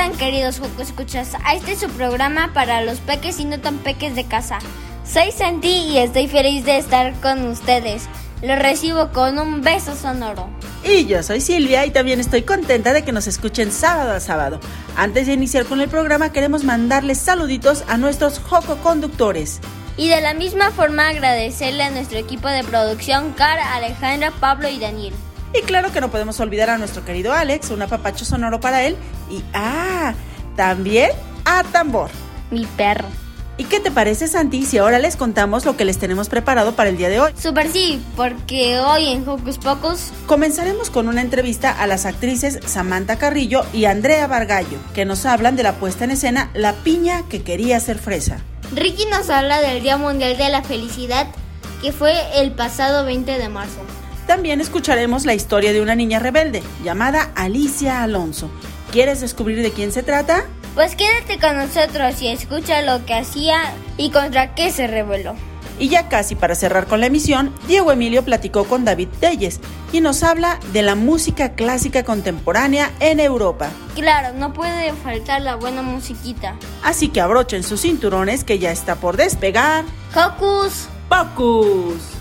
Sean queridos Juco Escuchas a este su programa para los peques y no tan peques de casa. Soy Santi y estoy feliz de estar con ustedes. Los recibo con un beso sonoro. Y yo soy Silvia y también estoy contenta de que nos escuchen sábado a sábado. Antes de iniciar con el programa queremos mandarles saluditos a nuestros Joco conductores. Y de la misma forma agradecerle a nuestro equipo de producción, Cara, Alejandra, Pablo y Daniel. Y claro que no podemos olvidar a nuestro querido Alex, un apapacho sonoro para él. Y ah, también a Tambor. Mi perro. ¿Y qué te parece, Santi, si ahora les contamos lo que les tenemos preparado para el día de hoy? Super sí, porque hoy en Hocus Pocus Comenzaremos con una entrevista a las actrices Samantha Carrillo y Andrea Vargallo, que nos hablan de la puesta en escena La piña que quería ser fresa. Ricky nos habla del Día Mundial de la Felicidad, que fue el pasado 20 de marzo. También escucharemos la historia de una niña rebelde llamada Alicia Alonso. ¿Quieres descubrir de quién se trata? Pues quédate con nosotros y escucha lo que hacía y contra qué se rebeló. Y ya casi para cerrar con la emisión, Diego Emilio platicó con David Telles y nos habla de la música clásica contemporánea en Europa. Claro, no puede faltar la buena musiquita. Así que abrochen sus cinturones que ya está por despegar. Hocus ¡Pocus!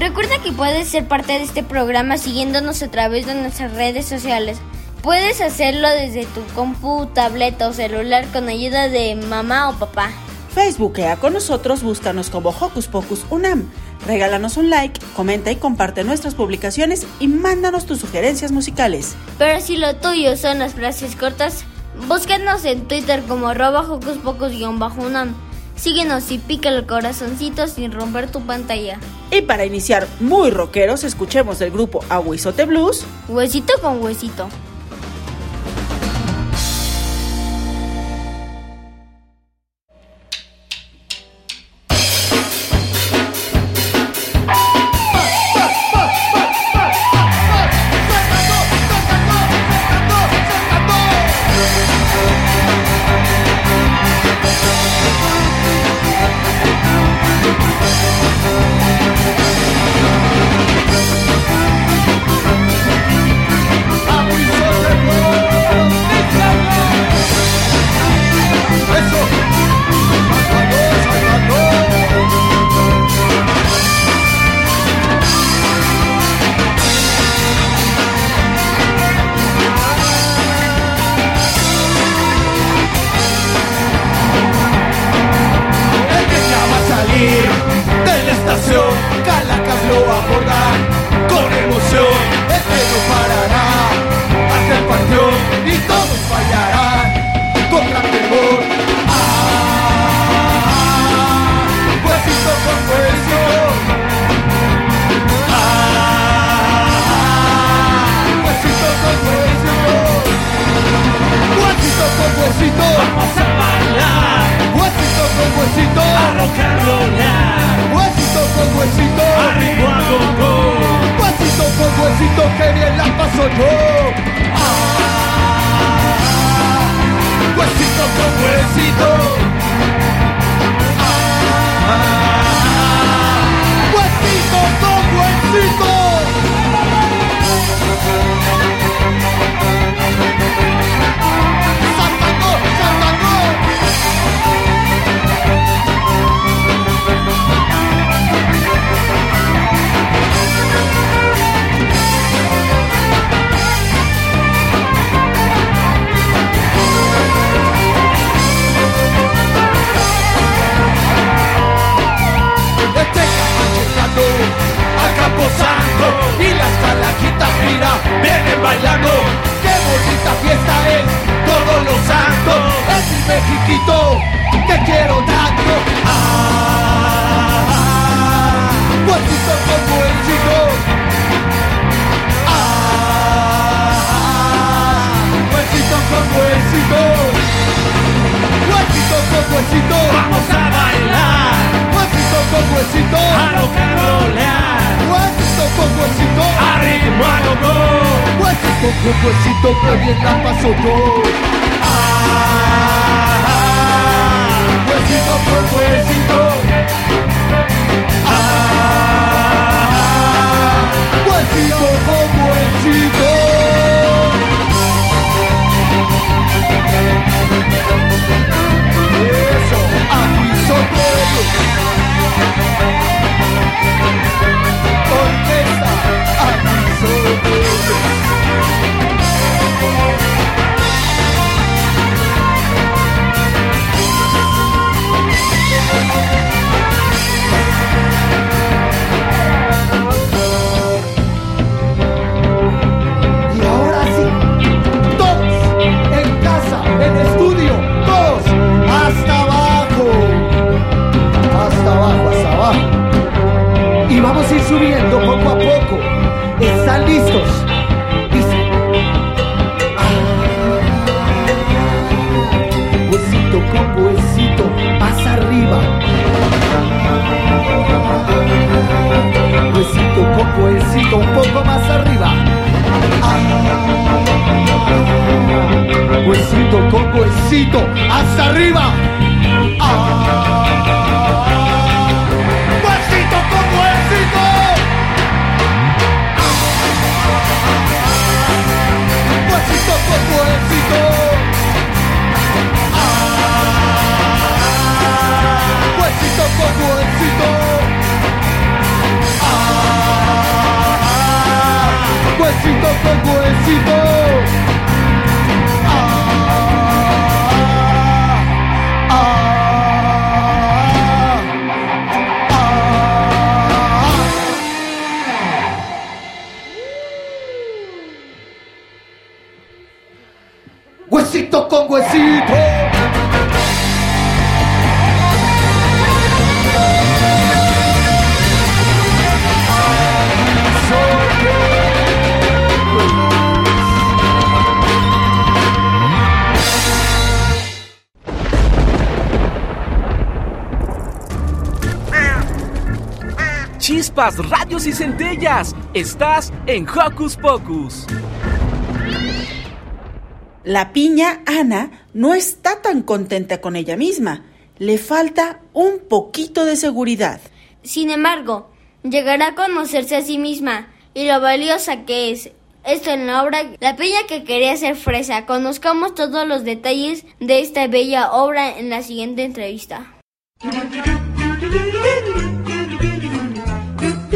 Recuerda que puedes ser parte de este programa siguiéndonos a través de nuestras redes sociales. Puedes hacerlo desde tu compu, tableta o celular con ayuda de mamá o papá. Facebookea con nosotros, búscanos como Hocus Pocus Unam. Regálanos un like, comenta y comparte nuestras publicaciones y mándanos tus sugerencias musicales. Pero si lo tuyo son las frases cortas, búscanos en Twitter como arroba Hocus Pocus-unam. Síguenos y pica el corazoncito sin romper tu pantalla. Y para iniciar muy rockeros, escuchemos del grupo Aguizote Blues. Huesito con huesito. Que quiero tanto. Ah, huesito con huesito. Ah, huesito con huesito. Huesito con huesito. Vamos a bailar, Huesito con huesito. a rocanrolear, Huesito con huesito. a ritmo a go Huesito con huesito que bien la paso yo. Ah, huesito con huesito. Ah, huesito con huesito. Eso, aquí soltero. Orquesta, aquí soltero. Subiendo poco a poco. ¿Están listos? Dice. Ah, huesito con huesito, más arriba. Huesito con huesito, un poco más arriba. Ah, huesito con huesito, hasta arriba. Y centellas. Estás en Hocus Pocus. La piña Ana no está tan contenta con ella misma. Le falta un poquito de seguridad. Sin embargo, llegará a conocerse a sí misma y lo valiosa que es. Esto en la obra La Peña que quería ser fresa. Conozcamos todos los detalles de esta bella obra en la siguiente entrevista.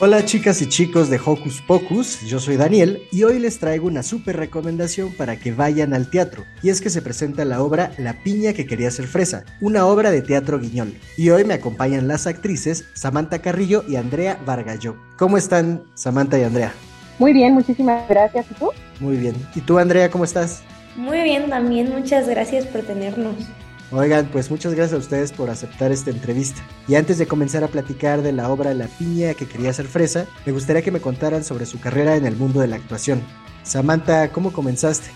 Hola chicas y chicos de Hocus Pocus, yo soy Daniel y hoy les traigo una súper recomendación para que vayan al teatro. Y es que se presenta la obra La piña que quería ser fresa, una obra de teatro guiñol. Y hoy me acompañan las actrices Samantha Carrillo y Andrea Vargallo. ¿Cómo están Samantha y Andrea? Muy bien, muchísimas gracias. ¿Y tú? Muy bien. ¿Y tú Andrea cómo estás? Muy bien, también muchas gracias por tenernos. Oigan, pues muchas gracias a ustedes por aceptar esta entrevista. Y antes de comenzar a platicar de la obra La piña que quería ser fresa, me gustaría que me contaran sobre su carrera en el mundo de la actuación. Samantha, ¿cómo comenzaste?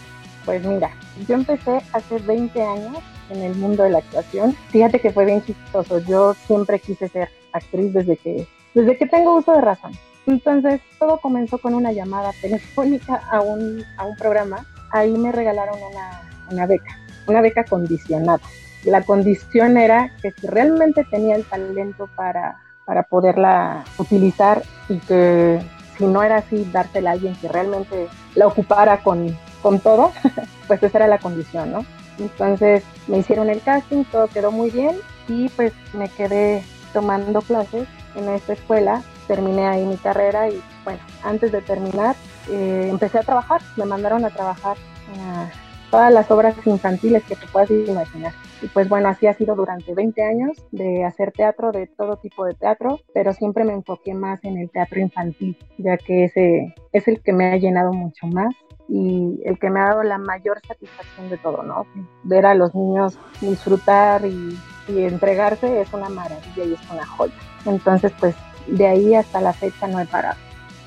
Pues mira, yo empecé hace 20 años en el mundo de la actuación. Fíjate que fue bien chistoso. Yo siempre quise ser actriz desde que, desde que tengo uso de razón. Entonces, todo comenzó con una llamada telefónica a un, a un programa. Ahí me regalaron una, una beca, una beca condicionada. La condición era que si realmente tenía el talento para, para poderla utilizar y que si no era así, dársela a alguien que realmente la ocupara con, con todo, pues esa era la condición, ¿no? Entonces me hicieron el casting, todo quedó muy bien y pues me quedé tomando clases en esta escuela, terminé ahí mi carrera y bueno, antes de terminar eh, empecé a trabajar, me mandaron a trabajar a todas las obras infantiles que te puedas imaginar. Y pues bueno, así ha sido durante 20 años de hacer teatro, de todo tipo de teatro, pero siempre me enfoqué más en el teatro infantil, ya que ese es el que me ha llenado mucho más y el que me ha dado la mayor satisfacción de todo, ¿no? Ver a los niños disfrutar y, y entregarse es una maravilla y es una joya. Entonces, pues de ahí hasta la fecha no he parado.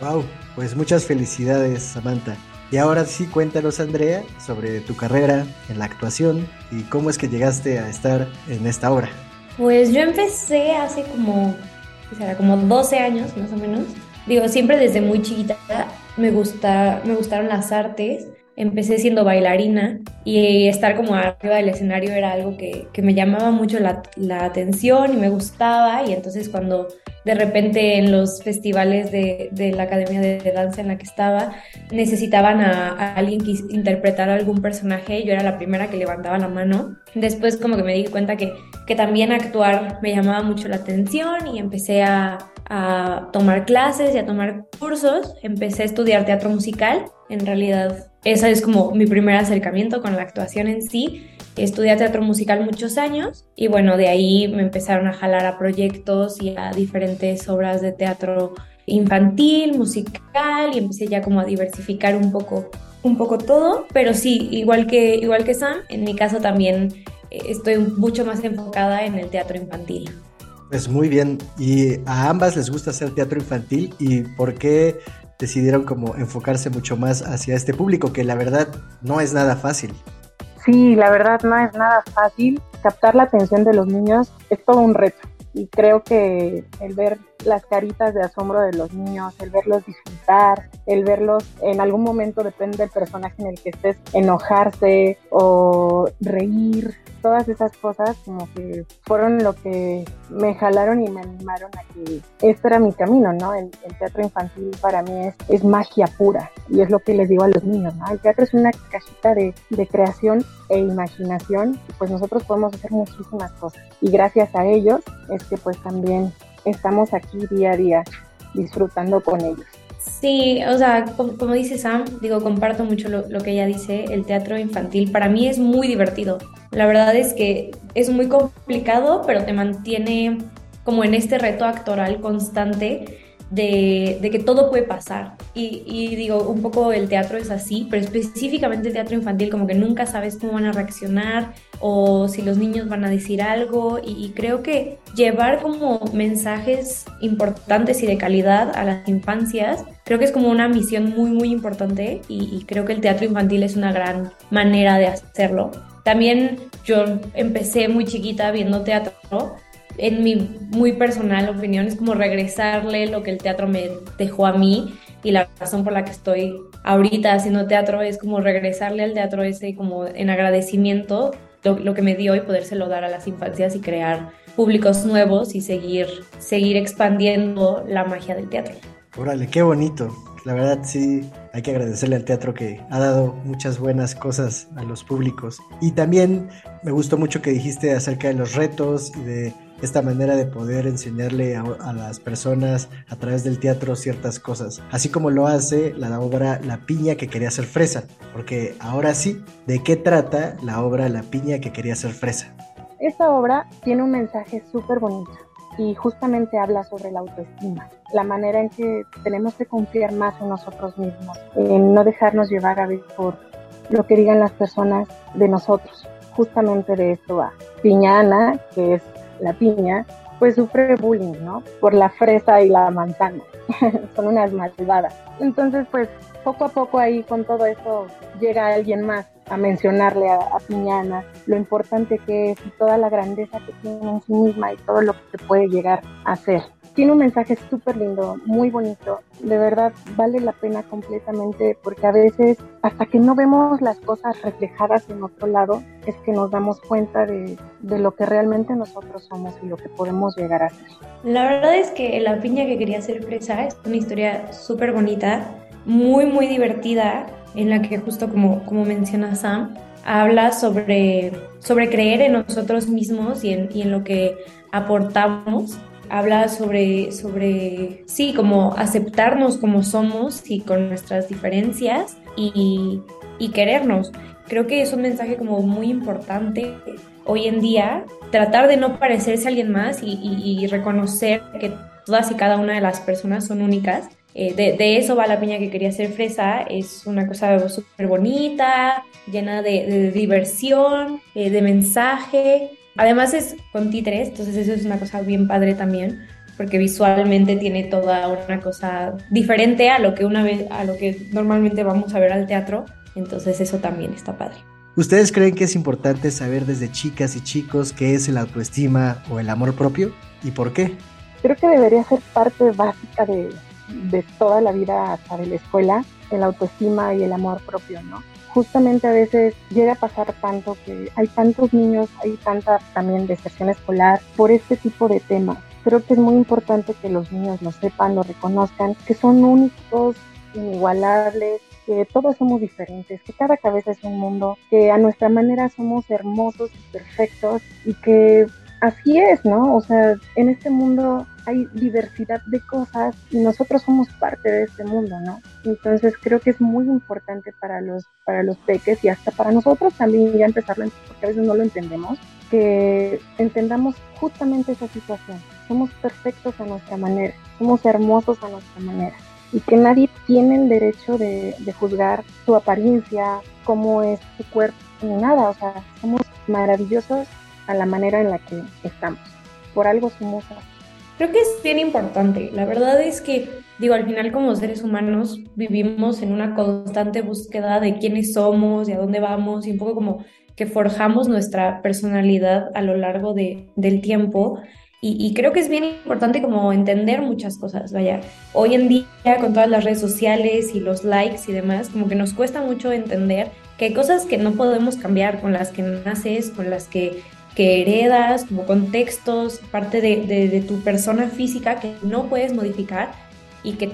Wow, pues muchas felicidades, Samantha. Y ahora sí, cuéntanos, Andrea, sobre tu carrera en la actuación y cómo es que llegaste a estar en esta obra. Pues yo empecé hace como, será como 12 años más o menos. Digo, siempre desde muy chiquita me, gusta, me gustaron las artes. Empecé siendo bailarina y estar como arriba del escenario era algo que, que me llamaba mucho la, la atención y me gustaba. Y entonces cuando de repente en los festivales de, de la academia de, danza en la que estaba necesitaban a, a, alguien que interpretara algún personaje yo era la primera que levantaba la mano después como que me di cuenta que, que también actuar me llamaba mucho la atención y empecé a, a tomar clases y a tomar cursos empecé a estudiar teatro musical en realidad ese es como mi primer acercamiento con la actuación en sí. Estudié teatro musical muchos años y bueno, de ahí me empezaron a jalar a proyectos y a diferentes obras de teatro infantil, musical y empecé ya como a diversificar un poco un poco todo, pero sí, igual que igual que Sam, en mi caso también eh, estoy mucho más enfocada en el teatro infantil. Pues muy bien, y a ambas les gusta hacer teatro infantil y ¿por qué decidieron como enfocarse mucho más hacia este público que la verdad no es nada fácil? Sí, la verdad no es nada fácil. Captar la atención de los niños es todo un reto. Y creo que el ver las caritas de asombro de los niños, el verlos disfrutar, el verlos en algún momento, depende del personaje en el que estés, enojarse o reír, todas esas cosas como que fueron lo que me jalaron y me animaron a que este era mi camino, ¿no? El, teatro infantil para mí es, es, magia pura y es lo que les digo a los niños, ¿no? El teatro es una cajita de, de creación e imaginación pues nosotros podemos hacer muchísimas cosas y gracias a ellos es que pues también estamos aquí día a día disfrutando con ellos. Sí, o sea, como, dice Sam, digo, comparto mucho lo, lo, que ella dice, el teatro infantil para mí es muy divertido. La verdad es que es muy complicado, pero te mantiene como en este reto actoral constante de, que todo puede pasar. Y, digo, un poco el teatro es así, pero específicamente el teatro infantil como que nunca sabes cómo van a reaccionar o si los niños van a decir algo. Y, creo que llevar como mensajes importantes y de calidad a las infancias, creo que es como una misión muy, muy importante y creo que el teatro infantil es una gran manera de hacerlo. También yo empecé muy chiquita viendo teatro en mi muy personal opinión, es como regresarle lo que el teatro me dejó a mí y la razón por la que estoy ahorita haciendo teatro es como regresarle al teatro ese como en agradecimiento lo, lo que me dio y podérselo dar a las infancias y crear públicos nuevos y seguir, seguir expandiendo la magia del teatro. Órale, qué bonito. La verdad sí, hay que agradecerle al teatro que ha dado muchas buenas cosas a los públicos. Y también me gustó mucho que dijiste acerca de los retos y de esta manera de poder enseñarle a, las personas a través del teatro ciertas cosas, así como lo hace la obra La piña que quería ser fresa, porque ahora sí, ¿de qué trata la obra La piña que quería ser fresa? Esta obra tiene un mensaje súper bonito y justamente habla sobre la autoestima, la manera en que tenemos que confiar más en nosotros mismos, en no dejarnos llevar a veces por lo que digan las personas de nosotros. Justamente de esto va. Piñana, que es la piña, pues sufre bullying, ¿no? Por la fresa y la manzana. Son unas malvadas. Entonces, pues poco a poco ahí con todo eso llega alguien más a mencionarle a, a, Piñana lo importante que es y toda la grandeza que tiene en sí misma y todo lo que puede llegar a hacer. Tiene un mensaje súper lindo, muy bonito. De verdad, vale la pena completamente porque a veces, hasta que no vemos las cosas reflejadas en otro lado, es que nos damos cuenta de, de lo que realmente nosotros somos y lo que podemos llegar a ser. La verdad es que La piña que quería ser fresa es una historia súper bonita, muy, muy divertida, en la que justo como, como menciona Sam, habla sobre, sobre creer en nosotros mismos y en, y en lo que aportamos habla sobre, sobre, sí, como aceptarnos como somos y con nuestras diferencias y, y querernos. Creo que es un mensaje como muy importante hoy en día, tratar de no parecerse a alguien más y, reconocer que todas y cada una de las personas son únicas. Eh, de, eso va la piña que quería hacer fresa. Es una cosa súper bonita, llena de, de diversión, eh, de mensaje. Además es con títeres, entonces eso es una cosa bien padre también, porque visualmente tiene toda una cosa diferente a lo que una vez, a lo que normalmente vamos a ver al teatro. Entonces eso también está padre. ¿Ustedes creen que es importante saber desde chicas y chicos qué es el autoestima o el amor propio y por qué? Creo que debería ser parte básica de, de toda la vida hasta de la escuela, el autoestima y el amor propio, ¿no? Justamente a veces llega a pasar tanto que hay tantos niños, hay tanta también deserción escolar por este tipo de temas. Creo que es muy importante que los niños lo sepan, lo reconozcan, que son únicos, inigualables, que todos somos diferentes, que cada cabeza es un mundo, que a nuestra manera somos hermosos y perfectos y que así es, ¿no? O sea, en este mundo hay diversidad de cosas y nosotros somos parte de este mundo, ¿no? Entonces creo que es muy importante para los, para los peques y hasta para nosotros también ya empezarlo, porque a veces no lo entendemos, que entendamos justamente esa situación. Somos perfectos a nuestra manera, somos hermosos a nuestra manera y que nadie tiene el derecho de, juzgar su apariencia, cómo es su cuerpo, ni nada. O sea, somos maravillosos a la manera en la que estamos. Por algo somos Creo que es bien importante. La verdad es que, digo, al final como seres humanos vivimos en una constante búsqueda de quiénes somos y a dónde vamos y un poco como que forjamos nuestra personalidad a lo largo de, del tiempo. Y, creo que es bien importante como entender muchas cosas, vaya. Hoy en día con todas las redes sociales y los likes y demás, como que nos cuesta mucho entender que hay cosas que no podemos cambiar, con las que naces, con las que, que heredas, como contextos, parte de, de, tu persona física que no puedes modificar y que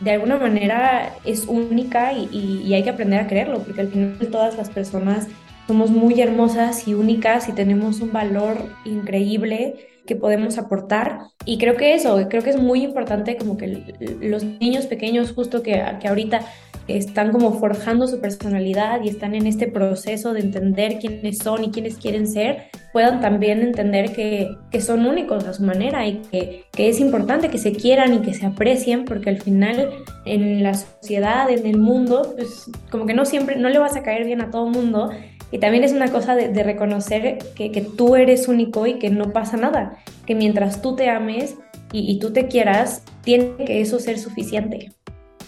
de alguna manera es única y, y, hay que aprender a creerlo, porque al final todas las personas somos muy hermosas y únicas y tenemos un valor increíble que podemos aportar. Y creo que eso, creo que es muy importante como que los niños pequeños justo que, que ahorita están como forjando su personalidad y están en este proceso de entender quiénes son y quiénes quieren ser, puedan también entender que, que son únicos a su manera y que, que, es importante que se quieran y que se aprecien porque al final en la sociedad, en el mundo, pues como que no siempre, no le vas a caer bien a todo mundo y también es una cosa de, reconocer que, que, tú eres único y que no pasa nada, que mientras tú te ames y, y tú te quieras, tiene que eso ser suficiente.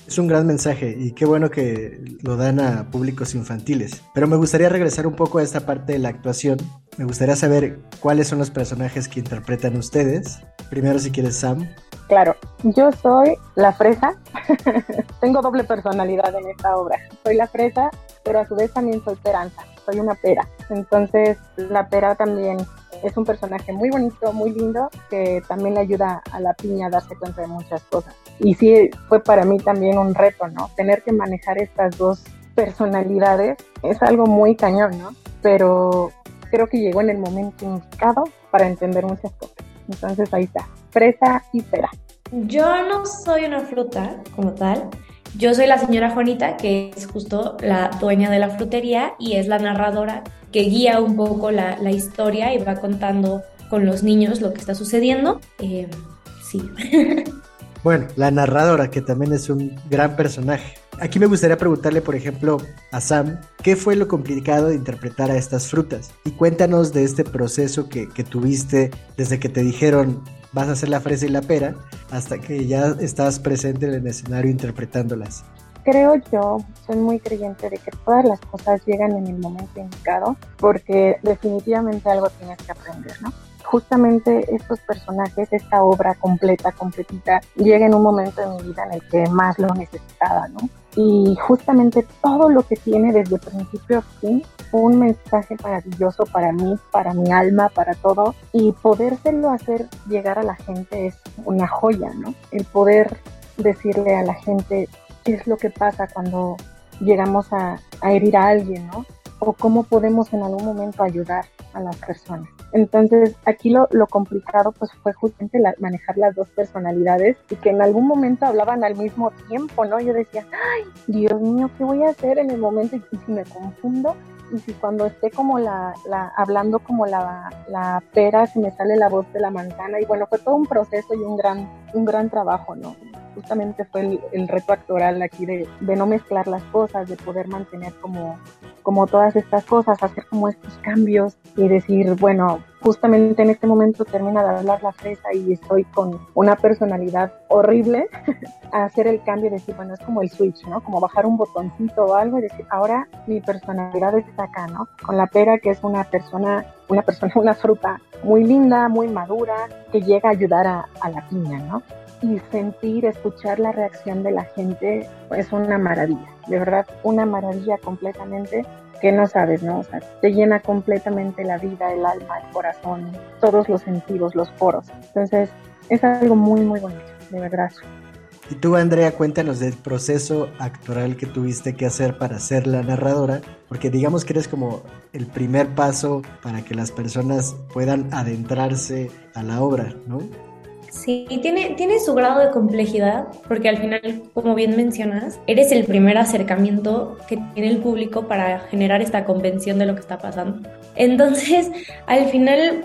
Es un gran mensaje y qué bueno que lo dan a públicos infantiles. Pero me gustaría regresar un poco a esta parte de la actuación. Me gustaría saber cuáles son los personajes que interpretan ustedes. Primero, si quieres, Sam. Claro, yo soy la fresa. Tengo doble personalidad en esta obra. Soy la fresa, pero a su vez también soy Peranza soy una pera. Entonces la pera también es un personaje muy bonito, muy lindo, que también le ayuda a la piña a darse cuenta de muchas cosas. Y sí, fue para mí también un reto, ¿no? Tener que manejar estas dos personalidades es algo muy cañón, ¿no? Pero creo que llegó en el momento indicado para entender muchas cosas. Entonces ahí está, fresa y pera. Yo no soy una fruta como tal, yo soy la señora Juanita, que es justo la dueña de la frutería y es la narradora que guía un poco la, historia y va contando con los niños lo que está sucediendo. Eh, sí. Bueno, la narradora, que también es un gran personaje. Aquí me gustaría preguntarle, por ejemplo, a Sam, ¿qué fue lo complicado de interpretar a estas frutas? Y cuéntanos de este proceso que, que tuviste desde que te dijeron, vas a hacer la fresa y la pera hasta que ya estás presente en el escenario interpretándolas. Creo yo, soy muy creyente de que todas las cosas llegan en el momento indicado porque definitivamente algo tienes que aprender, ¿no? Justamente estos personajes, esta obra completa, completita, llega en un momento de mi vida en el que más lo necesitaba, ¿no? Y justamente todo lo que tiene desde principio a fin un mensaje maravilloso para mí, para mi alma, para todo. Y podérselo hacer llegar a la gente es una joya, ¿no? El poder decirle a la gente qué es lo que pasa cuando llegamos a, herir a alguien, ¿no? O cómo podemos en algún momento ayudar a las personas. Entonces, aquí lo, lo complicado pues fue justamente manejar las dos personalidades y que en algún momento hablaban al mismo tiempo, ¿no? Yo decía, ay, Dios mío, ¿qué voy a hacer en el momento? Y si me confundo, y si cuando esté como la, la hablando como la, la, pera, si me sale la voz de la manzana, y bueno, fue todo un proceso y un gran, un gran trabajo, ¿no? Justamente fue el, el reto actoral aquí de, de, no mezclar las cosas, de poder mantener como, como todas estas cosas, hacer como estos cambios y decir, bueno, justamente en este momento termina de hablar la fresa y estoy con una personalidad horrible, a hacer el cambio y decir, bueno, es como el switch, ¿no? Como bajar un botoncito o algo y decir, ahora mi personalidad está acá, ¿no? Con la pera, que es una persona, una persona, una fruta muy linda, muy madura, que llega a ayudar a, a la piña, ¿no? Y sentir, escuchar la reacción de la gente es una maravilla, de verdad, una maravilla completamente que no sabes, ¿no? O sea, te llena completamente la vida, el alma, el corazón, todos los sentidos, los poros. Entonces, es algo muy, muy bonito, de verdad. Y tú, Andrea, cuéntanos del proceso actoral que tuviste que hacer para ser la narradora, porque digamos que eres como el primer paso para que las personas puedan adentrarse a la obra, ¿no? Sí, tiene, tiene su grado de complejidad, porque al final, como bien mencionas, eres el primer acercamiento que tiene el público para generar esta convención de lo que está pasando. Entonces, al final,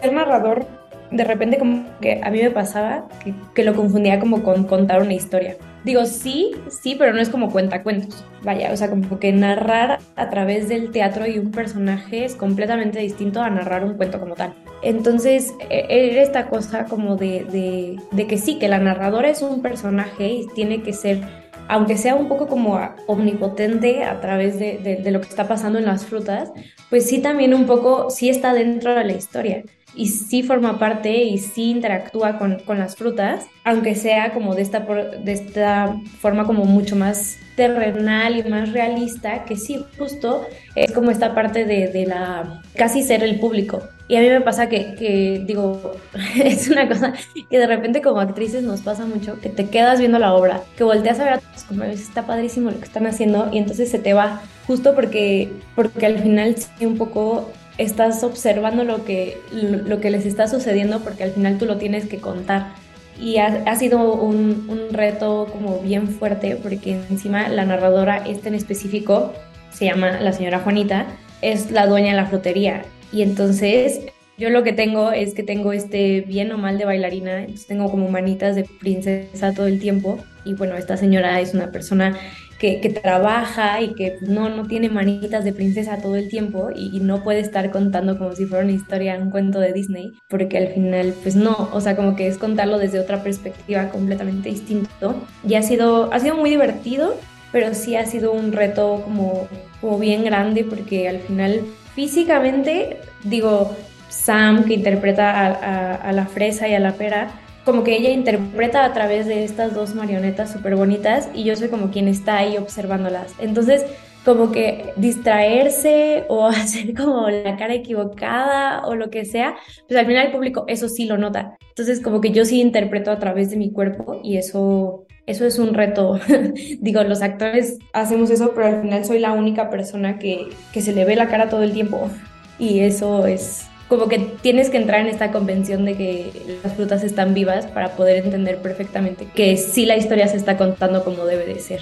ser narrador, de repente como que a mí me pasaba que, que lo confundía como con contar una historia. Digo, sí, sí, pero no es como cuentacuentos. Vaya, o sea, como que narrar a través del teatro y un personaje es completamente distinto a narrar un cuento como tal. Entonces, e, era esta cosa como de, de, que sí, que la narradora es un personaje y tiene que ser, aunque sea un poco como omnipotente a través de, de lo que está pasando en las frutas, pues sí también un poco, sí está dentro de la historia y sí forma parte y sí interactúa con, con las frutas, aunque sea como de esta, de esta forma como mucho más terrenal y más realista, que sí, justo es como esta parte de, de la casi ser el público. Y a mí me pasa que, que, digo, es una cosa que de repente como actrices nos pasa mucho, que te quedas viendo la obra, que volteas a ver a tus compañeros, está padrísimo lo que están haciendo y entonces se te va, justo porque, porque al final sí un poco estás observando lo que, lo, que les está sucediendo porque al final tú lo tienes que contar. Y ha, sido un, un, reto como bien fuerte porque encima la narradora, esta en específico, se llama la señora Juanita, es la dueña de la frutería. Y entonces yo lo que tengo es que tengo este bien o mal de bailarina, entonces tengo como manitas de princesa todo el tiempo. Y bueno, esta señora es una persona que, trabaja y que no, no tiene manitas de princesa todo el tiempo y, no puede estar contando como si fuera una historia, un cuento de Disney, porque al final, pues no, o sea, como que es contarlo desde otra perspectiva completamente distinto. Y ha sido, ha sido muy divertido, pero sí ha sido un reto como, como bien grande, porque al final físicamente, digo, Sam, que interpreta a, a la fresa y a la pera, como que ella interpreta a través de estas dos marionetas súper bonitas y yo soy como quien está ahí observándolas. Entonces, como que distraerse o hacer como la cara equivocada o lo que sea, pues al final el público eso sí lo nota. Entonces, como que yo sí interpreto a través de mi cuerpo y eso eso es un reto. Digo, los actores hacemos eso, pero al final soy la única persona que, que se le ve la cara todo el tiempo. Y eso es, como que tienes que entrar en esta convención de que las frutas están vivas para poder entender perfectamente que sí la historia se está contando como debe de ser.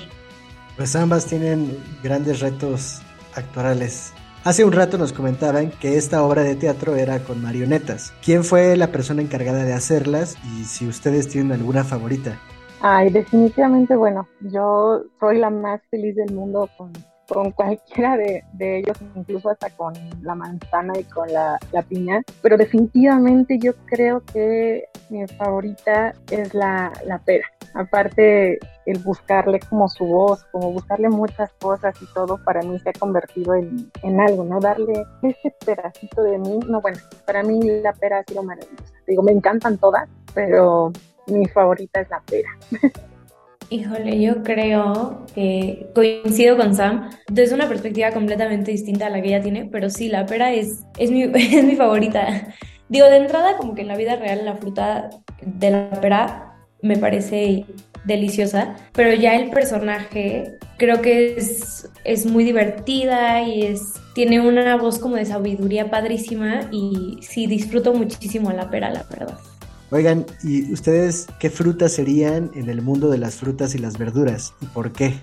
Pues ambas tienen grandes retos actorales. Hace un rato nos comentaban que esta obra de teatro era con marionetas. ¿Quién fue la persona encargada de hacerlas y si ustedes tienen alguna favorita? Ay, definitivamente, bueno, yo soy la más feliz del mundo con con cualquiera de, ellos, incluso hasta con la manzana y con la, piña. Pero definitivamente yo creo que mi favorita es la, pera. Aparte, el buscarle como su voz, como buscarle muchas cosas y todo, para mí se ha convertido en, en algo, ¿no? Darle ese pedacito de mí. No, bueno, para mí la pera ha sido maravillosa. Digo, me encantan todas, pero mi favorita es la pera. Híjole, yo creo que coincido con Sam desde una perspectiva completamente distinta a la que ella tiene, pero sí, la pera es, es, mi, es mi favorita. Digo, de entrada, como que en la vida real la fruta de la pera me parece deliciosa, pero ya el personaje creo que es, es muy divertida y es tiene una voz como de sabiduría padrísima y sí disfruto muchísimo la pera, la verdad. Oigan, ¿y ustedes qué frutas serían en el mundo de las frutas y las verduras? ¿Y por qué?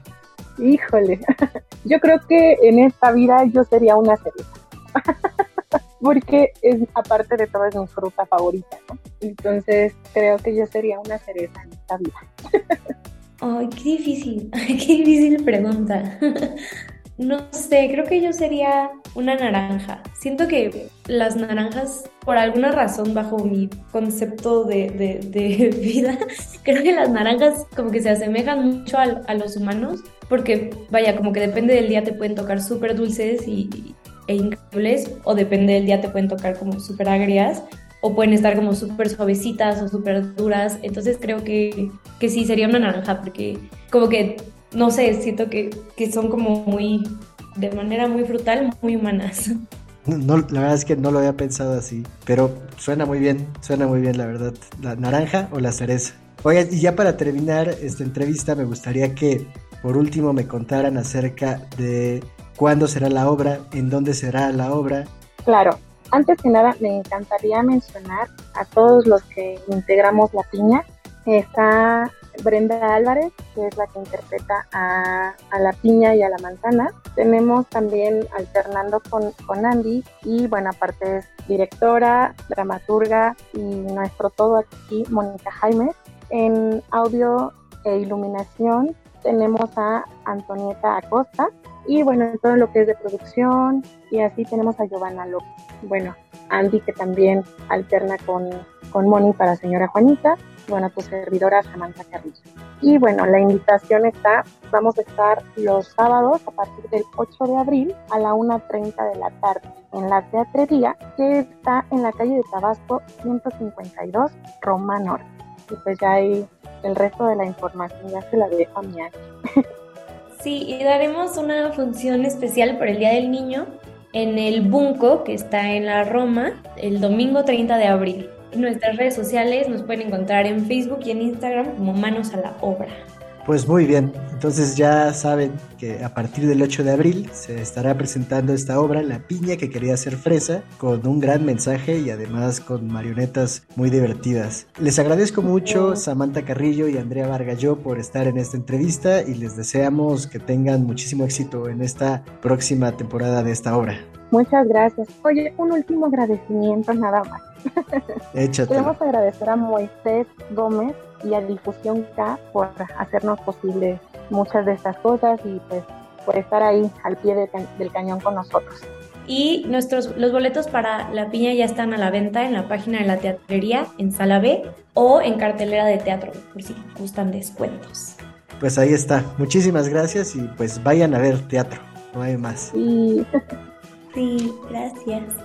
Híjole, yo creo que en esta vida yo sería una cereza. Porque es, aparte de todo es mi fruta favorita, ¿no? Entonces creo que yo sería una cereza en esta vida. Ay, qué difícil, qué difícil pregunta. No sé, creo que yo sería una naranja. Siento que las naranjas, por alguna razón, bajo mi concepto de, de, vida, creo que las naranjas como que se asemejan mucho a, a, los humanos, porque vaya, como que depende del día te pueden tocar súper dulces y, e increíbles, o depende del día te pueden tocar como súper agrias, o pueden estar como súper suavecitas o súper duras. Entonces creo que, que sí, sería una naranja, porque como que no sé, siento que, son como muy, de manera muy brutal, muy humanas. No, la verdad es que no lo había pensado así, pero suena muy bien, suena muy bien la verdad. ¿La naranja o la cereza? Oye, y ya para terminar esta entrevista me gustaría que por último me contaran acerca de cuándo será la obra, en dónde será la obra. Claro, antes que nada me encantaría mencionar a todos los que integramos la piña. Está Brenda Álvarez, que es la que interpreta a, la piña y a la manzana. Tenemos también alternando con, con Andy y bueno, aparte es directora, dramaturga y nuestro todo aquí, Mónica Jaime. En audio e iluminación tenemos a Antonieta Acosta y bueno, en todo lo que es de producción y así tenemos a Giovanna López. Bueno, Andy que también alterna con, con Moni para Señora Juanita bueno, tu servidora Samantha Carrillo. Y bueno, la invitación está, vamos a estar los sábados a partir del 8 de abril a la 1.30 de la tarde en la teatrería que está en la calle de Tabasco 152, Roma Norte. Y pues ya hay el resto de la información, ya se la dejo a mi Sí, y daremos una función especial por el Día del Niño en el Bunco, que está en la Roma, el domingo 30 de abril nuestras redes sociales nos pueden encontrar en Facebook y en Instagram como Manos a la Obra. Pues muy bien, entonces ya saben que a partir del 8 de abril se estará presentando esta obra, La piña que quería ser fresa, con un gran mensaje y además con marionetas muy divertidas. Les agradezco mucho Samantha Carrillo y Andrea Vargallo por estar en esta entrevista y les deseamos que tengan muchísimo éxito en esta próxima temporada de esta obra. Muchas gracias. Oye, un último agradecimiento nada más. Queremos agradecer a Moisés Gómez y a Difusión K por hacernos posible muchas de estas cosas y pues por estar ahí al pie del cañón con nosotros. Y nuestros, los boletos para la piña ya están a la venta en la página de la teatrería en Sala B o en cartelera de teatro, por si gustan descuentos. Pues ahí está. Muchísimas gracias y pues vayan a ver teatro. No hay más. Sí, sí gracias.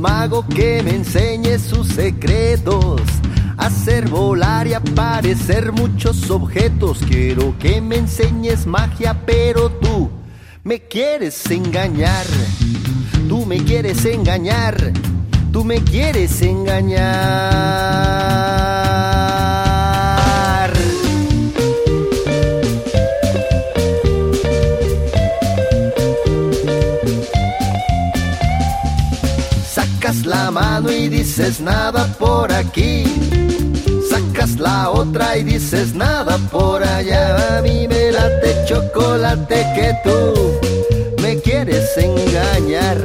Mago que me enseñe sus secretos. Hacer volar y aparecer muchos objetos. Quiero que me enseñes magia, pero tú me quieres engañar. Tú me quieres engañar. Tú me quieres engañar. Dices nada por aquí. Sacas la otra y dices nada por allá. A mí me late chocolate que tú me quieres engañar.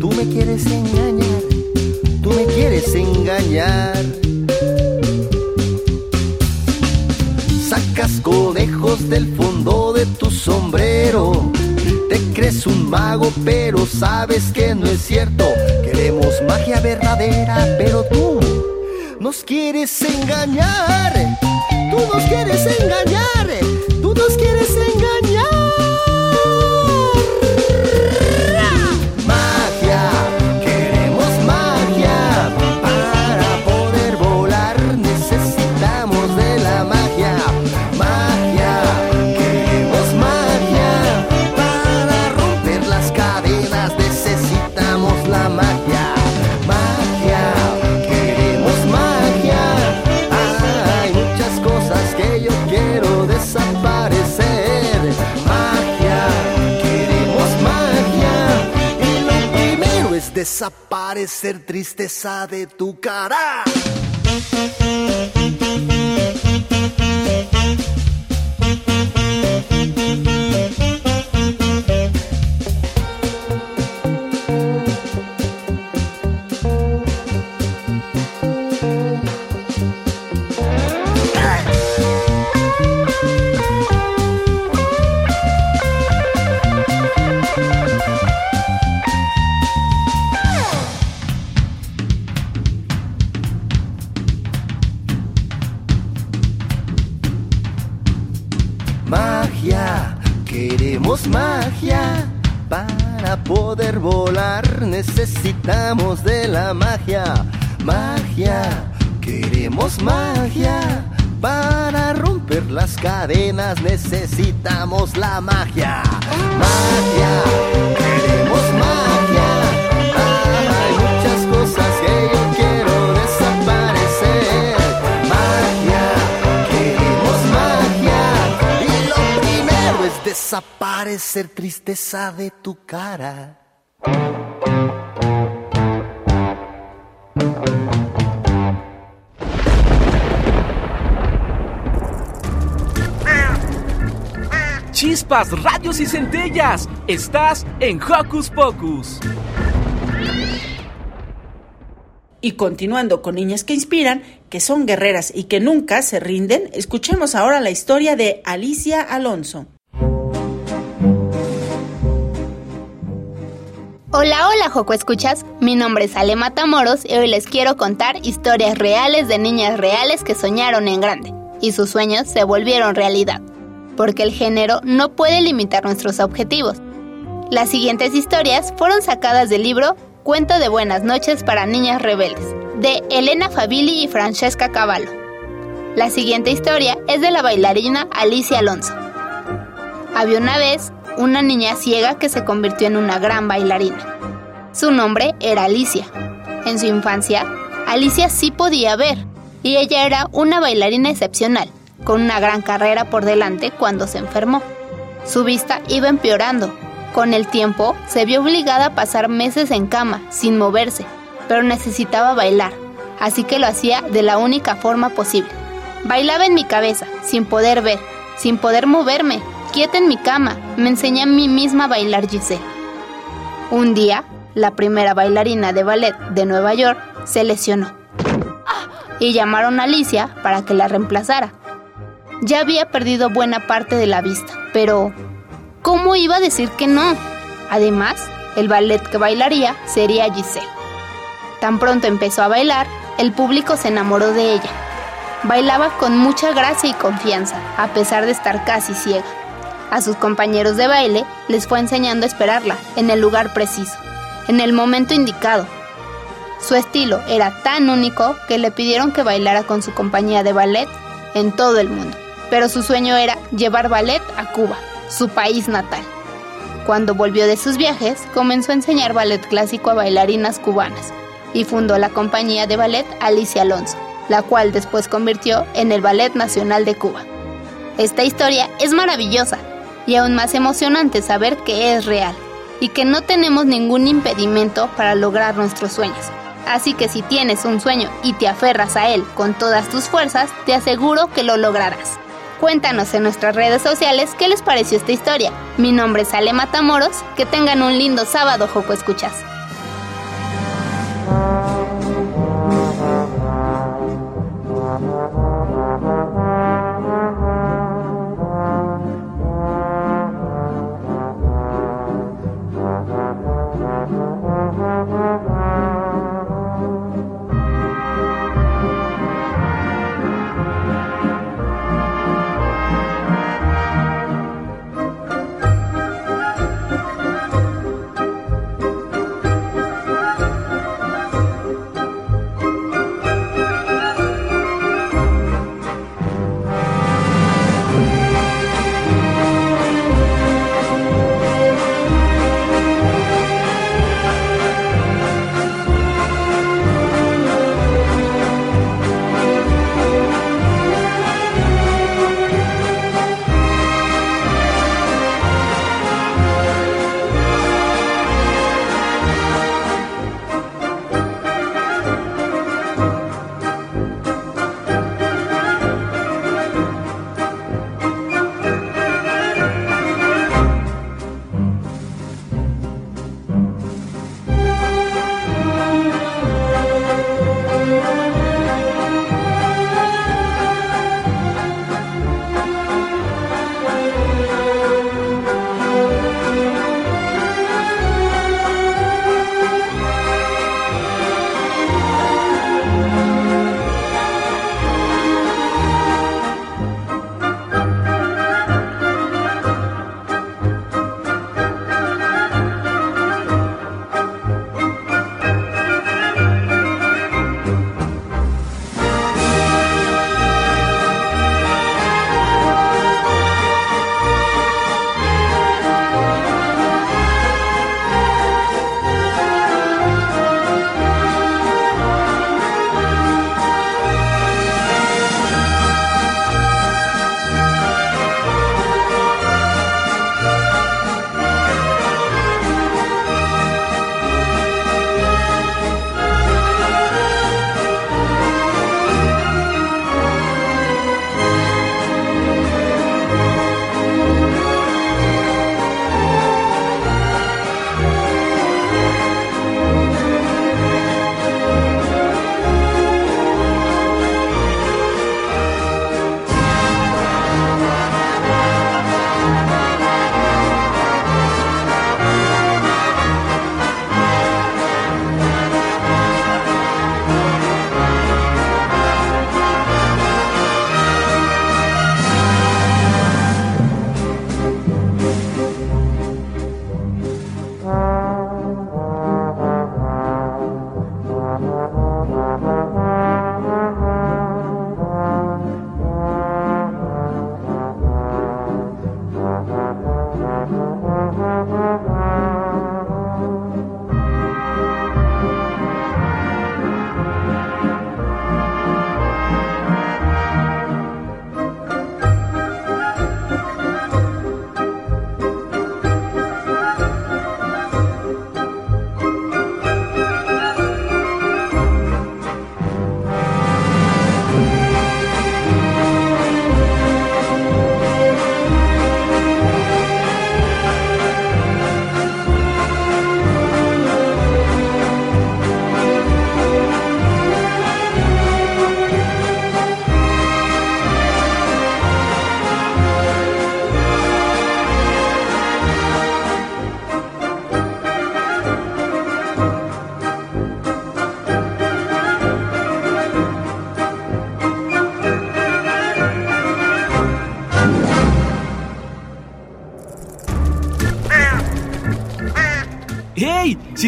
Tú me quieres engañar. Tú me quieres engañar. Sacas conejos del fondo de tu sombrero. Te crees un mago, pero sabes que no es cierto. Queremos magia verdadera, pero tú nos quieres engañar. Tú nos quieres engañar. Tú nos quieres engañar. Desaparecer tristeza de tu cara. Necesitamos la magia. Magia, queremos magia. Hay muchas cosas que yo quiero desaparecer. Magia, queremos magia. Y lo primero es desaparecer tristeza de tu cara. Chispas, radios y centellas. Estás en Hocus Pocus. Y continuando con niñas que inspiran, que son guerreras y que nunca se rinden, escuchemos ahora la historia de Alicia Alonso. Hola, hola, Joco Escuchas. Mi nombre es Ale Matamoros y hoy les quiero contar historias reales de niñas reales que soñaron en grande y sus sueños se volvieron realidad. Porque el género no puede limitar nuestros objetivos. Las siguientes historias fueron sacadas del libro Cuento de Buenas noches para Niñas Rebeldes, de Elena Favilli y Francesca Cavallo. La siguiente historia es de la bailarina Alicia Alonso. Había una vez una niña ciega que se convirtió en una gran bailarina. Su nombre era Alicia. En su infancia, Alicia sí podía ver, y ella era una bailarina excepcional, con una gran carrera por delante cuando se enfermó. Su vista iba empeorando. Con el tiempo, se vio obligada a pasar meses en cama, sin moverse, pero necesitaba bailar, así que lo hacía de la única forma posible. Bailaba en mi cabeza, sin poder ver, sin poder moverme, quieta en mi cama, me enseñé a mí misma a bailar Giselle. Un día, la primera bailarina de ballet de Nueva York se lesionó y llamaron a Alicia para que la reemplazara. Ya había perdido buena parte de la vista, pero ¿cómo iba a decir que no? Además, el ballet que bailaría sería Giselle. Tan pronto empezó a bailar, el público se enamoró de ella. Bailaba con mucha gracia y confianza, a pesar de estar casi ciega. A sus compañeros de baile les fue enseñando a esperarla en el lugar preciso, en el momento indicado. Su estilo era tan único que le pidieron que bailara con su compañía de ballet en todo el mundo. Pero su sueño era llevar ballet a Cuba, su país natal. Cuando volvió de sus viajes, comenzó a enseñar ballet clásico a bailarinas cubanas y fundó la compañía de ballet Alicia Alonso, la cual después convirtió en el Ballet Nacional de Cuba. Esta historia es maravillosa y aún más emocionante saber que es real y que no tenemos ningún impedimento para lograr nuestros sueños. Así que si tienes un sueño y te aferras a él con todas tus fuerzas, te aseguro que lo lograrás. Cuéntanos en nuestras redes sociales qué les pareció esta historia. Mi nombre es Ale Matamoros. Que tengan un lindo sábado, Joco Escuchas.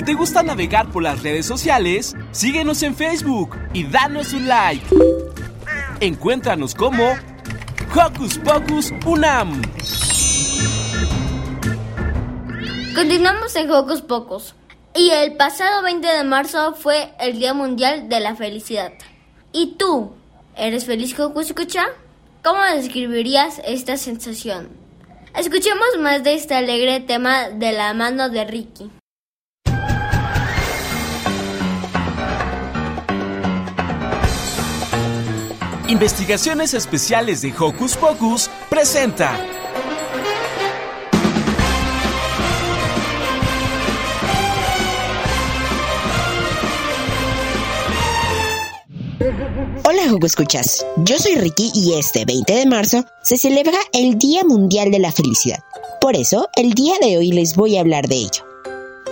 Te gusta navegar por las redes sociales, síguenos en Facebook y danos un like. Encuéntranos como Hocus Pocus Unam. Continuamos en Hocus Pocus. Y el pasado 20 de marzo fue el Día Mundial de la Felicidad. ¿Y tú? ¿Eres feliz, Hocus Escucha? ¿Cómo describirías esta sensación? Escuchemos más de este alegre tema de la mano de Ricky. Investigaciones Especiales de Hocus Pocus presenta. Hola Jugo Escuchas, yo soy Ricky y este 20 de marzo se celebra el Día Mundial de la Felicidad. Por eso, el día de hoy les voy a hablar de ello.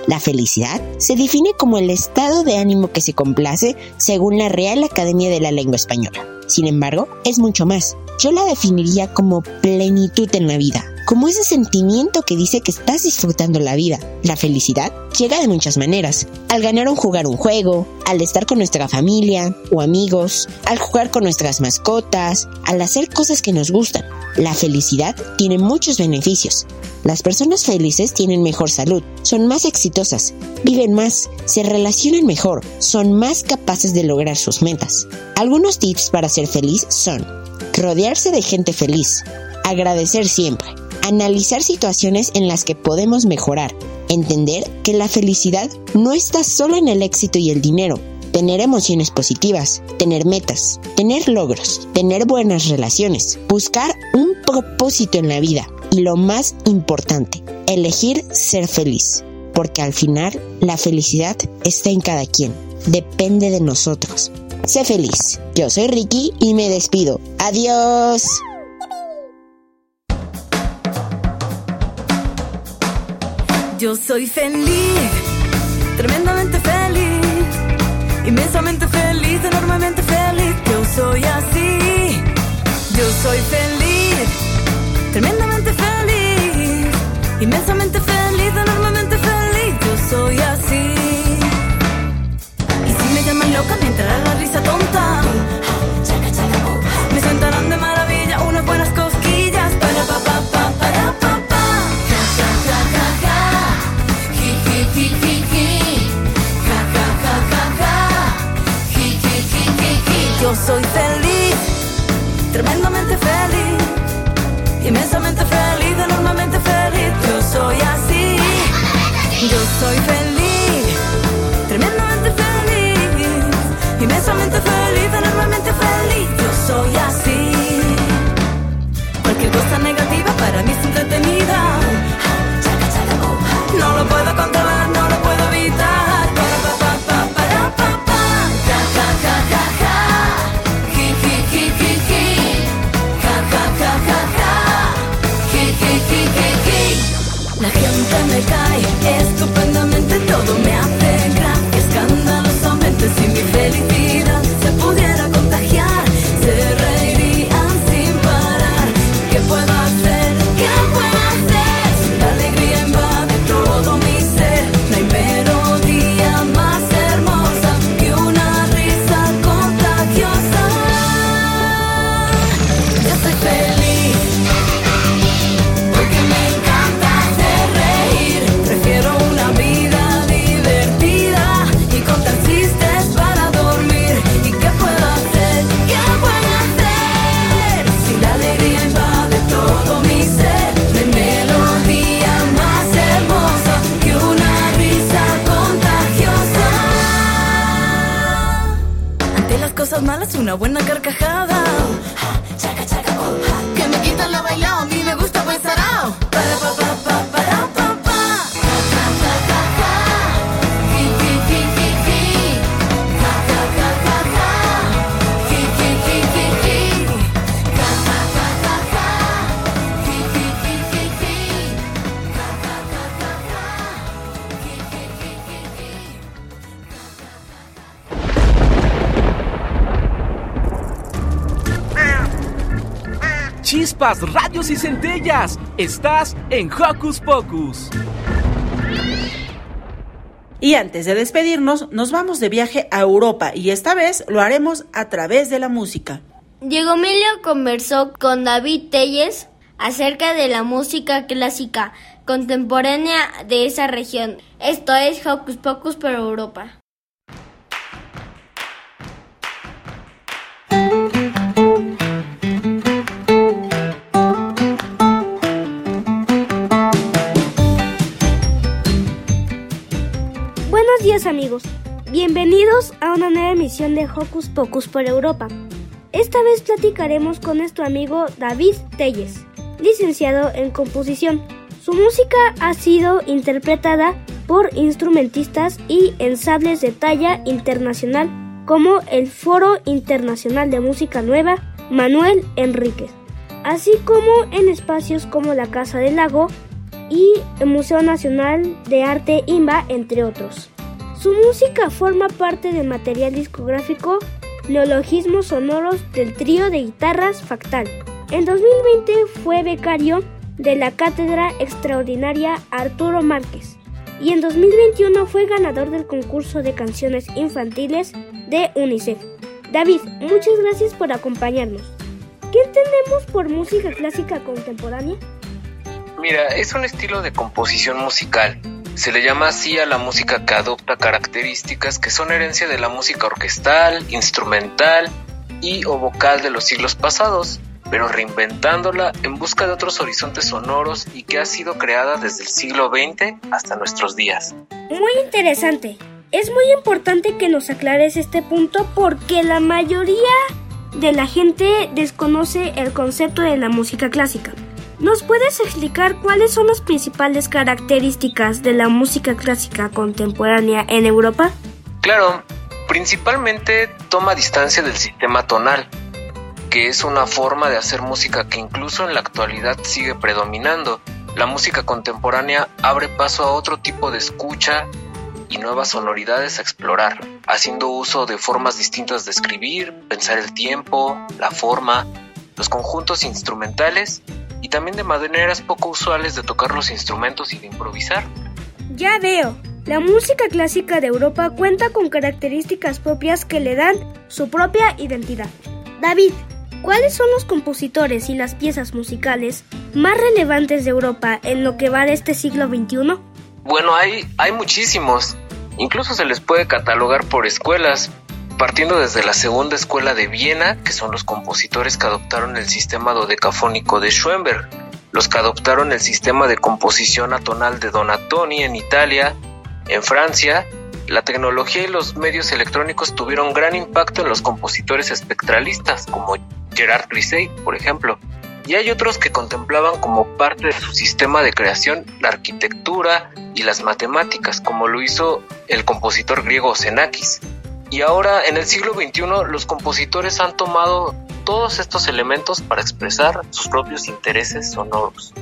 La felicidad se define como el estado de ánimo que se complace según la Real Academia de la Lengua Española. Sin embargo, es mucho más. Yo la definiría como plenitud en la vida, como ese sentimiento que dice que estás disfrutando la vida. La felicidad llega de muchas maneras. Al ganar o jugar un juego, al estar con nuestra familia o amigos, al jugar con nuestras mascotas, al hacer cosas que nos gustan. La felicidad tiene muchos beneficios. Las personas felices tienen mejor salud, son más exitosas, viven más, se relacionan mejor, son más capaces de lograr sus metas. Algunos tips para ser feliz son rodearse de gente feliz, agradecer siempre, analizar situaciones en las que podemos mejorar, entender que la felicidad no está solo en el éxito y el dinero, tener emociones positivas, tener metas, tener logros, tener buenas relaciones, buscar un propósito en la vida y lo más importante, elegir ser feliz, porque al final la felicidad está en cada quien, depende de nosotros. Sé feliz. Yo soy Ricky y me despido. Adiós. Yo soy feliz, tremendamente feliz, inmensamente feliz, enormemente feliz. Yo soy así. Yo soy feliz, tremendamente feliz, inmensamente feliz, enormemente feliz. Yo soy así. Y si me llaman loca, me entrará la risa tonta. Chispas, radios y centellas. Estás en Hocus Pocus. Y antes de despedirnos, nos vamos de viaje a Europa y esta vez lo haremos a través de la música. Diego Emilio conversó con David Telles acerca de la música clásica contemporánea de esa región. Esto es Hocus Pocus por Europa. Amigos, bienvenidos a una nueva emisión de Hocus Pocus por Europa. Esta vez platicaremos con nuestro amigo David Telles, licenciado en composición. Su música ha sido interpretada por instrumentistas y ensambles de talla internacional como el Foro Internacional de Música Nueva Manuel Enríquez, así como en espacios como la Casa del Lago y el Museo Nacional de Arte IMBA, entre otros. Su música forma parte del material discográfico Neologismos Sonoros del trío de guitarras Factal. En 2020 fue becario de la Cátedra Extraordinaria Arturo Márquez y en 2021 fue ganador del concurso de canciones infantiles de UNICEF. David, muchas gracias por acompañarnos. ¿Qué entendemos por música clásica contemporánea? Mira, es un estilo de composición musical. Se le llama así a la música que adopta características que son herencia de la música orquestal, instrumental y o vocal de los siglos pasados, pero reinventándola en busca de otros horizontes sonoros y que ha sido creada desde el siglo XX hasta nuestros días. Muy interesante. Es muy importante que nos aclares este punto porque la mayoría de la gente desconoce el concepto de la música clásica. ¿Nos puedes explicar cuáles son las principales características de la música clásica contemporánea en Europa? Claro, principalmente toma distancia del sistema tonal, que es una forma de hacer música que incluso en la actualidad sigue predominando. La música contemporánea abre paso a otro tipo de escucha y nuevas sonoridades a explorar, haciendo uso de formas distintas de escribir, pensar el tiempo, la forma, los conjuntos instrumentales y también de maneras poco usuales de tocar los instrumentos y de improvisar. Ya veo. La música clásica de Europa cuenta con características propias que le dan su propia identidad. David, ¿cuáles son los compositores y las piezas musicales más relevantes de Europa en lo que va de este siglo XXI? Bueno, hay, hay muchísimos. Incluso se les puede catalogar por escuelas, partiendo desde la segunda escuela de Viena, que son los compositores que adoptaron el sistema dodecafónico de Schoenberg, los que adoptaron el sistema de composición atonal de Donatoni en Italia, en Francia, la tecnología y los medios electrónicos tuvieron gran impacto en los compositores espectralistas, como Gerard Grisey, por ejemplo. Y hay otros que contemplaban como parte de su sistema de creación la arquitectura y las matemáticas, como lo hizo el compositor griego Xenakis. Y ahora, en el siglo XXI, los compositores han tomado todos estos elementos para expresar sus propios intereses sonoros.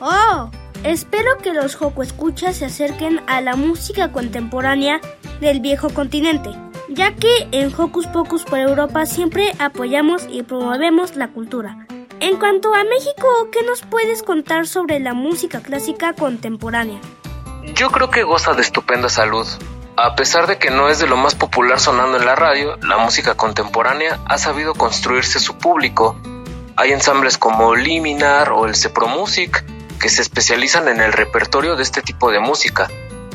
¡Oh! Espero que los Joco Escuchas se acerquen a la música contemporánea del viejo continente, ya que en Hocus Pocus por Europa siempre apoyamos y promovemos la cultura. En cuanto a México, ¿qué nos puedes contar sobre la música clásica contemporánea? Yo creo que goza de estupenda salud. A pesar de que no es de lo más popular sonando en la radio, la música contemporánea ha sabido construirse su público. Hay ensambles como Liminar o el Cepro Music que se especializan en el repertorio de este tipo de música.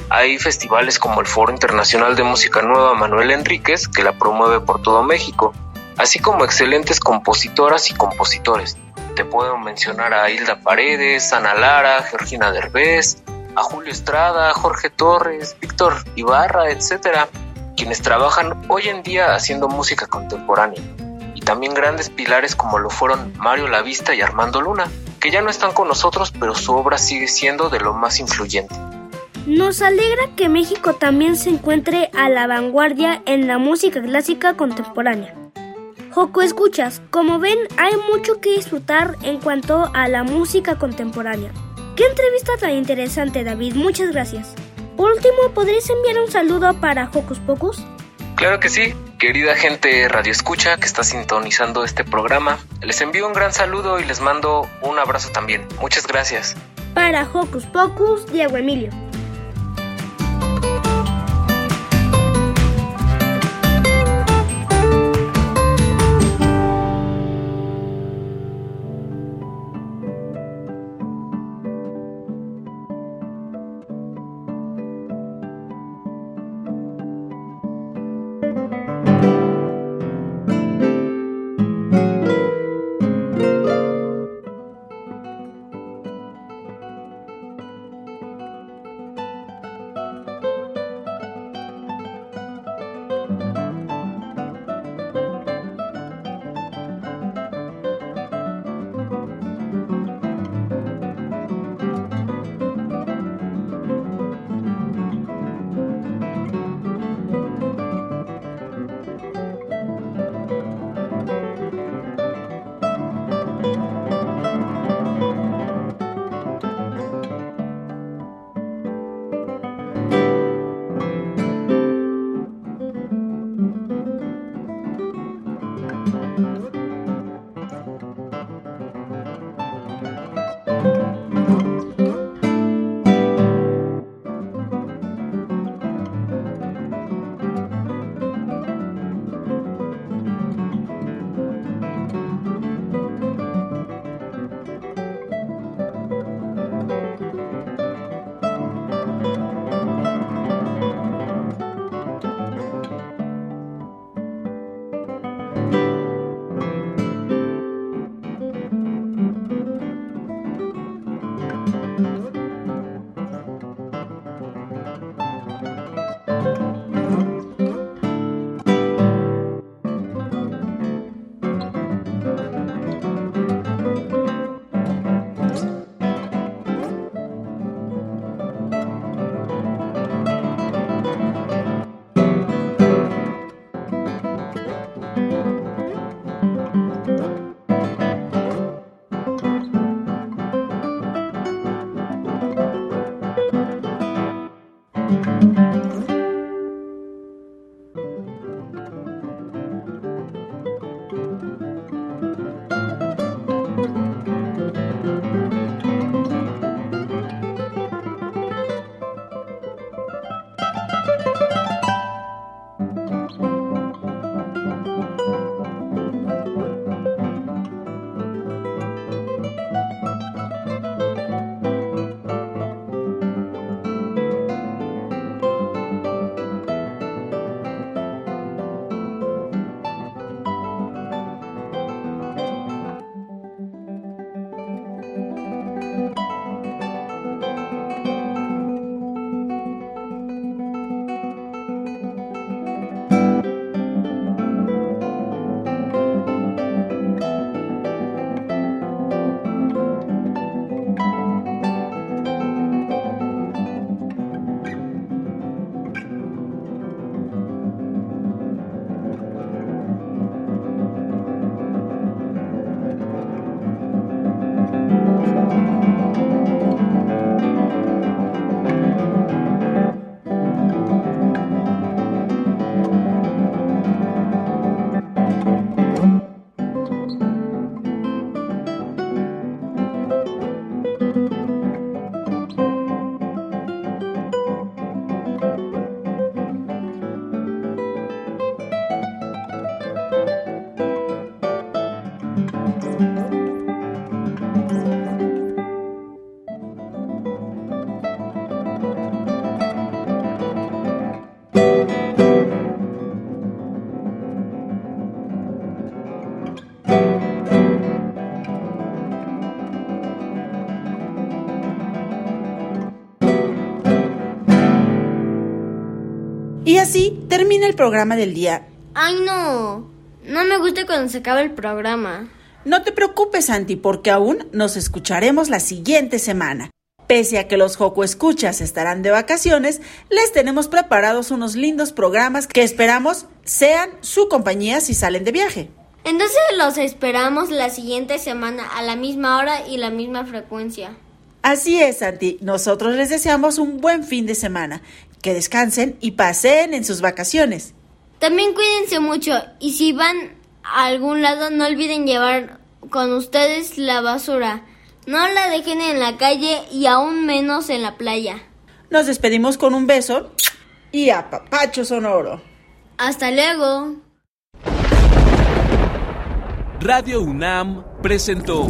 Hay festivales como el Foro Internacional de Música Nueva Manuel Enríquez que la promueve por todo México, así como excelentes compositoras y compositores. Te puedo mencionar a Hilda Paredes, Ana Lara, Georgina Derbez, a Julio Estrada, Jorge Torres, Víctor Ibarra, etcétera, quienes trabajan hoy en día haciendo música contemporánea. Y también grandes pilares como lo fueron Mario Lavista y Armando Luna, que ya no están con nosotros, pero su obra sigue siendo de lo más influyente. Nos alegra que México también se encuentre a la vanguardia en la música clásica contemporánea. Joco Escuchas, como ven, hay mucho que disfrutar en cuanto a la música contemporánea. Qué entrevista tan interesante, David. Muchas gracias. Por último, ¿podrías enviar un saludo para Hocus Pocus? Claro que sí, querida gente Radio Escucha que está sintonizando este programa. Les envío un gran saludo y les mando un abrazo también. Muchas gracias. Para Hocus Pocus, Diego Emilio. El programa del día. Ay, no. No me gusta cuando se acaba el programa. No te preocupes, Santi, porque aún nos escucharemos la siguiente semana. Pese a que los Joco Escuchas estarán de vacaciones, les tenemos preparados unos lindos programas que esperamos sean su compañía si salen de viaje. Entonces los esperamos la siguiente semana a la misma hora y la misma frecuencia. Así es, Santi. Nosotros les deseamos un buen fin de semana. Que descansen y paseen en sus vacaciones. También cuídense mucho y si van a algún lado no olviden llevar con ustedes la basura. No la dejen en la calle y aún menos en la playa. Nos despedimos con un beso y a papacho sonoro. Hasta luego. Radio UNAM presentó